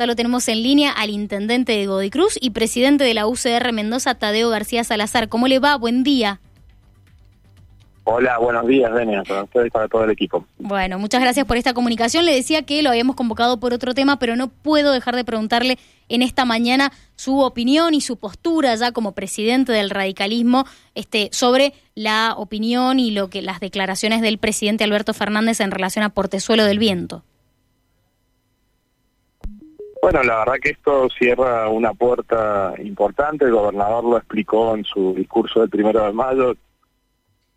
Ya lo tenemos en línea al intendente de Godoy Cruz y presidente de la UCR Mendoza, Tadeo García Salazar. ¿Cómo le va? Buen día. Hola, buenos días, Denia, para ustedes y para todo el equipo. Bueno, muchas gracias por esta comunicación. Le decía que lo habíamos convocado por otro tema, pero no puedo dejar de preguntarle en esta mañana su opinión y su postura ya como presidente del radicalismo este, sobre la opinión y lo que las declaraciones del presidente Alberto Fernández en relación a Portezuelo del Viento. Bueno, la verdad que esto cierra una puerta importante. El gobernador lo explicó en su discurso del primero de mayo,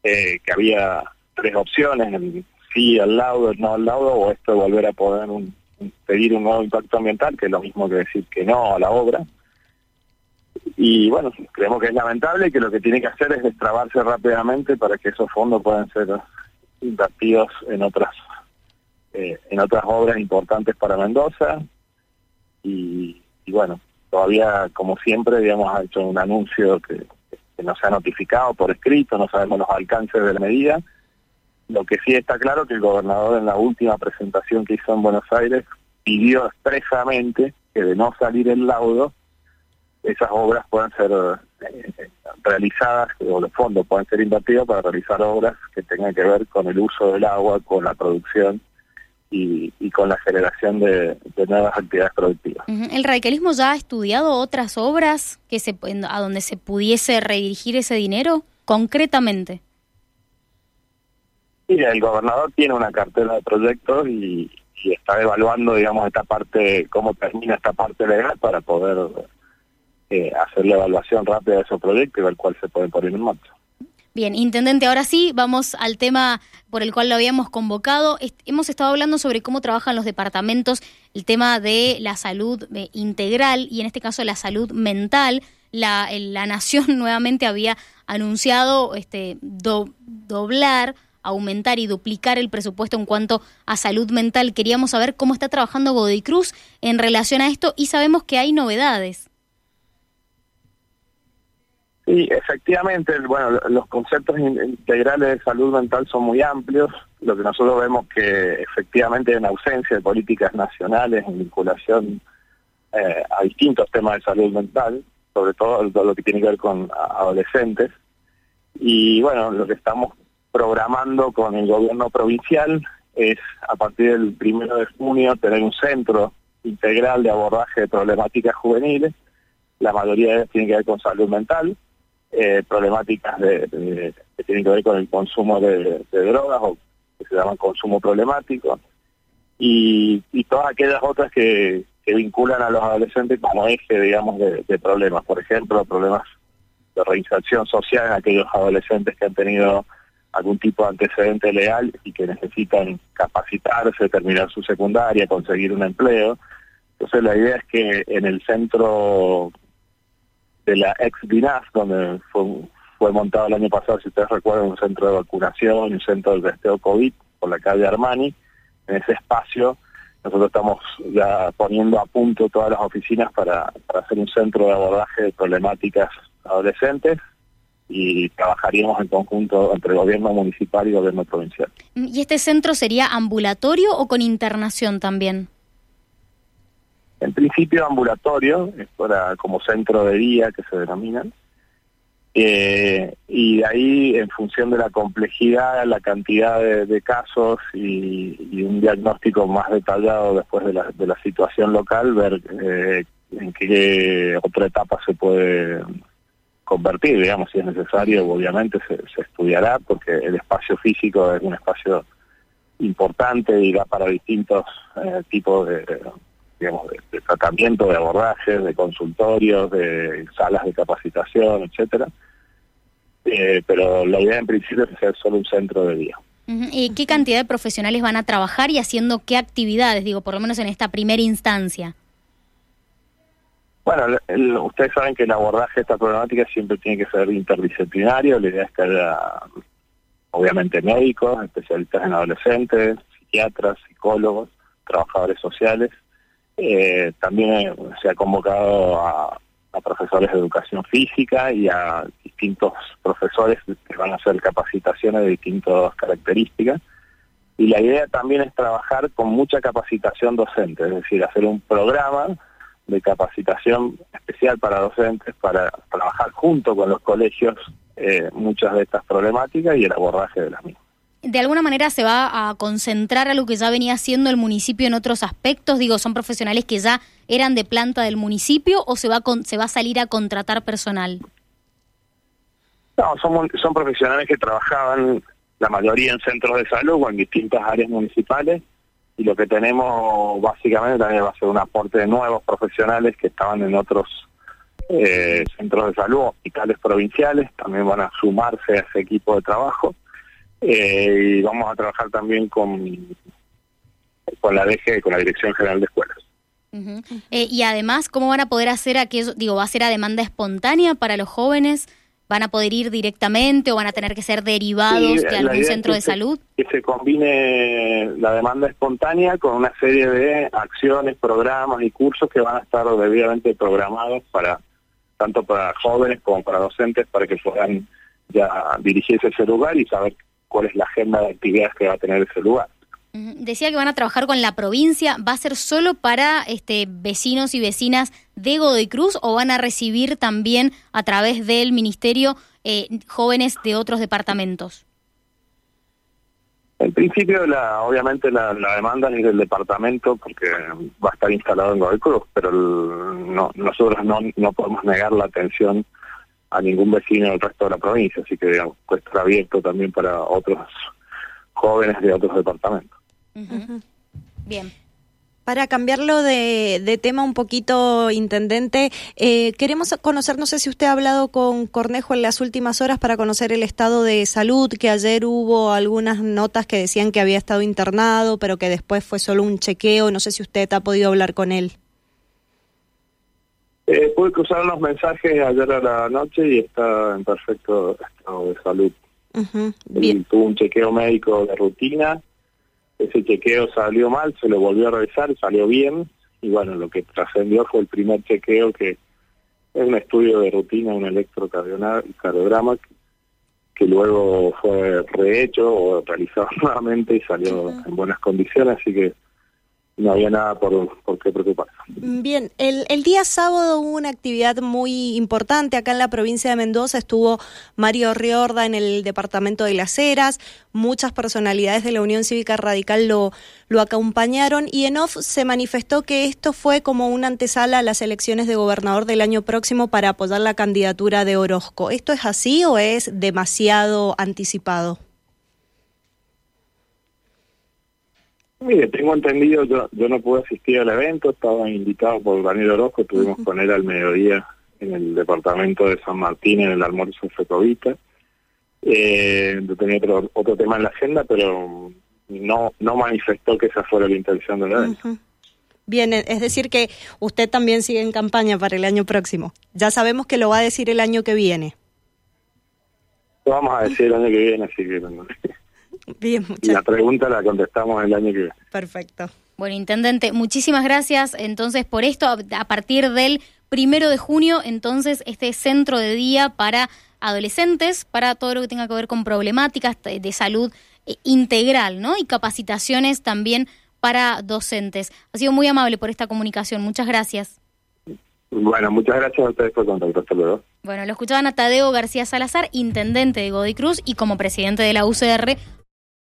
eh, que había tres opciones, el sí al lado, el no al lado, o esto de volver a poder un, pedir un nuevo impacto ambiental, que es lo mismo que decir que no a la obra. Y bueno, creemos que es lamentable que lo que tiene que hacer es destrabarse rápidamente para que esos fondos puedan ser invertidos en otras eh, en otras obras importantes para Mendoza y, bueno, todavía como siempre, digamos, ha hecho un anuncio que, no se ha notificado por escrito, no sabemos los alcances de la medida. Lo que sí está claro que el gobernador en la última presentación que hizo en Buenos Aires pidió expresamente que de no salir el laudo, esas obras puedan ser eh, realizadas, o los fondos puedan ser invertidos para realizar obras que tengan que ver con el uso del agua, con la producción y, con la generación de, nuevas actividades productivas. ¿El radicalismo ya ha estudiado otras obras que se, a donde se pudiese redirigir ese dinero concretamente? Sí, el gobernador tiene una cartera de proyectos y, está evaluando, digamos, esta parte, cómo termina esta parte legal para poder eh, hacer la evaluación rápida de esos proyectos y ver cuál se puede poner en marcha. Bien, intendente, ahora sí, vamos al tema por el cual lo habíamos convocado. hemos estado hablando sobre cómo trabajan los departamentos, el tema de la salud eh, integral y en este caso la salud mental. La, la Nación nuevamente había anunciado este, doblar, aumentar y duplicar el presupuesto en cuanto a salud mental. Queríamos saber cómo está trabajando Godoy Cruz en relación a esto y sabemos que hay novedades. Sí, efectivamente, bueno, los conceptos integrales de salud mental son muy amplios. Lo que nosotros vemos que efectivamente una ausencia de políticas nacionales en vinculación eh, a distintos temas de salud mental, sobre todo todo lo que tiene que ver con adolescentes. Y bueno, lo que estamos programando con el gobierno provincial es a partir del primero de junio tener un centro integral de abordaje de problemáticas juveniles. La mayoría de ellas tienen que ver con salud mental eh, problemáticas de, que tienen que ver con el consumo de, drogas o que se llaman consumo problemático y, todas aquellas otras que, vinculan a los adolescentes como eje, digamos, de, problemas. Por ejemplo, problemas de reinserción social en aquellos adolescentes que han tenido algún tipo de antecedente legal y que necesitan capacitarse, terminar su secundaria, conseguir un empleo. Entonces la idea es que en el centro de la ex DINAS, donde fue, montado el año pasado, si ustedes recuerdan, un centro de vacunación, un centro de testeo COVID por la calle Armani. En ese espacio nosotros estamos ya poniendo a punto todas las oficinas para, hacer un centro de abordaje de problemáticas adolescentes y trabajaríamos en conjunto entre gobierno municipal y gobierno provincial. ¿Y este centro sería ambulatorio o con internación también? En principio ambulatorio, es para, como centro de día que se denominan, eh, y ahí, en función de la complejidad, la cantidad de, casos y, un diagnóstico más detallado después de la, de la situación local, ver eh, en qué otra etapa se puede convertir, digamos, si es necesario, obviamente se, estudiará, porque el espacio físico es un espacio importante y da para distintos eh, tipos de digamos, de, tratamiento, de abordajes, de consultorios, de salas de capacitación, etcétera. Eh, pero la idea en principio es ser solo un centro de día. ¿Y qué cantidad de profesionales van a trabajar y haciendo qué actividades, digo, por lo menos en esta primera instancia? Bueno, ustedes saben que el abordaje de esta problemática siempre tiene que ser interdisciplinario. La idea es que haya, obviamente, médicos, especialistas en adolescentes, psiquiatras, psicólogos, trabajadores sociales, eh, también se ha convocado a, profesores de educación física y a distintos profesores que van a hacer capacitaciones de distintas características. y la idea también es trabajar con mucha capacitación docente, es decir, hacer un programa de capacitación especial para docentes para trabajar junto con los colegios eh, muchas de estas problemáticas y el abordaje de las mismas. ¿De alguna manera se va a concentrar a lo que ya venía haciendo el municipio en otros aspectos? Digo, ¿son profesionales que ya eran de planta del municipio o se va a, se va a salir a contratar personal? No, son, son profesionales que trabajaban la mayoría en centros de salud o en distintas áreas municipales y lo que tenemos básicamente también va a ser un aporte de nuevos profesionales que estaban en otros eh, centros de salud, hospitales provinciales, también van a sumarse a ese equipo de trabajo eh, y vamos a trabajar también con, con la DG, con la Dirección General de Escuelas. Eh, y además, ¿cómo van a poder hacer aquello? Digo, ¿va a ser a demanda espontánea para los jóvenes? ¿Van a poder ir directamente o van a tener que ser derivados de algún centro de salud? Que se combine la demanda espontánea con una serie de acciones, programas y cursos que van a estar debidamente programados para tanto para jóvenes como para docentes para que puedan ya dirigirse a ese lugar y saber cuál es la agenda de actividades que va a tener ese lugar. Decía que van a trabajar con la provincia. ¿Va a ser solo para este, vecinos y vecinas de Godoy Cruz o van a recibir también a través del ministerio eh, jóvenes de otros departamentos? En principio, la, obviamente la, demanda es del departamento porque va a estar instalado en Godoy Cruz, pero no, nosotros no, no podemos negar la atención a ningún vecino del resto de la provincia, así que digamos, puede estar abierto también para otros jóvenes de otros departamentos. Bien. Para cambiarlo de, tema un poquito, intendente, eh, queremos conocer, no sé si usted ha hablado con Cornejo en las últimas horas para conocer el estado de salud, que ayer hubo algunas notas que decían que había estado internado, pero que después fue solo un chequeo, no sé si usted ha podido hablar con él. Eh, pude cruzar unos mensajes ayer a la noche y está en perfecto estado de salud. Bien. Tuvo un chequeo médico de rutina ese chequeo salió mal, se lo volvió a revisar, salió bien, y bueno, lo que trascendió fue el primer chequeo que es un estudio de rutina, un electrocardiograma, que luego fue rehecho o realizado nuevamente y salió en buenas condiciones, así que no había nada por, por qué preocuparse. Bien, el, el, día sábado hubo una actividad muy importante acá en la provincia de Mendoza. Estuvo Mario Riorda en el departamento de Las Heras. Muchas personalidades de la Unión Cívica Radical lo, lo acompañaron y en off se manifestó que esto fue como una antesala a las elecciones de gobernador del año próximo para apoyar la candidatura de Orozco. ¿Esto es así o es demasiado anticipado? Mire, tengo entendido, yo, yo no pude asistir al evento, estaba invitado por Daniel Orozco, estuvimos con él al mediodía en el departamento de San Martín en el almuerzo Fecovita. Eh, tenía otro, otro tema en la agenda, pero no, no manifestó que esa fuera la intención del evento. Bien, es decir que usted también sigue en campaña para el año próximo. Ya sabemos que lo va a decir el año que viene. Lo vamos a decir el año que viene, así que... Bien, La pregunta la contestamos el año que viene. Perfecto. Bueno, intendente, muchísimas gracias entonces por esto. A partir del primero de junio, entonces, este centro de día para adolescentes, para todo lo que tenga que ver con problemáticas de salud eh, integral, ¿no? Y capacitaciones también para docentes. Ha sido muy amable por esta comunicación. Muchas gracias. Bueno, muchas gracias a ustedes por contacto. Hasta luego. Bueno, lo escuchaban a Tadeo García Salazar, intendente de Godoy Cruz y como presidente de la UCR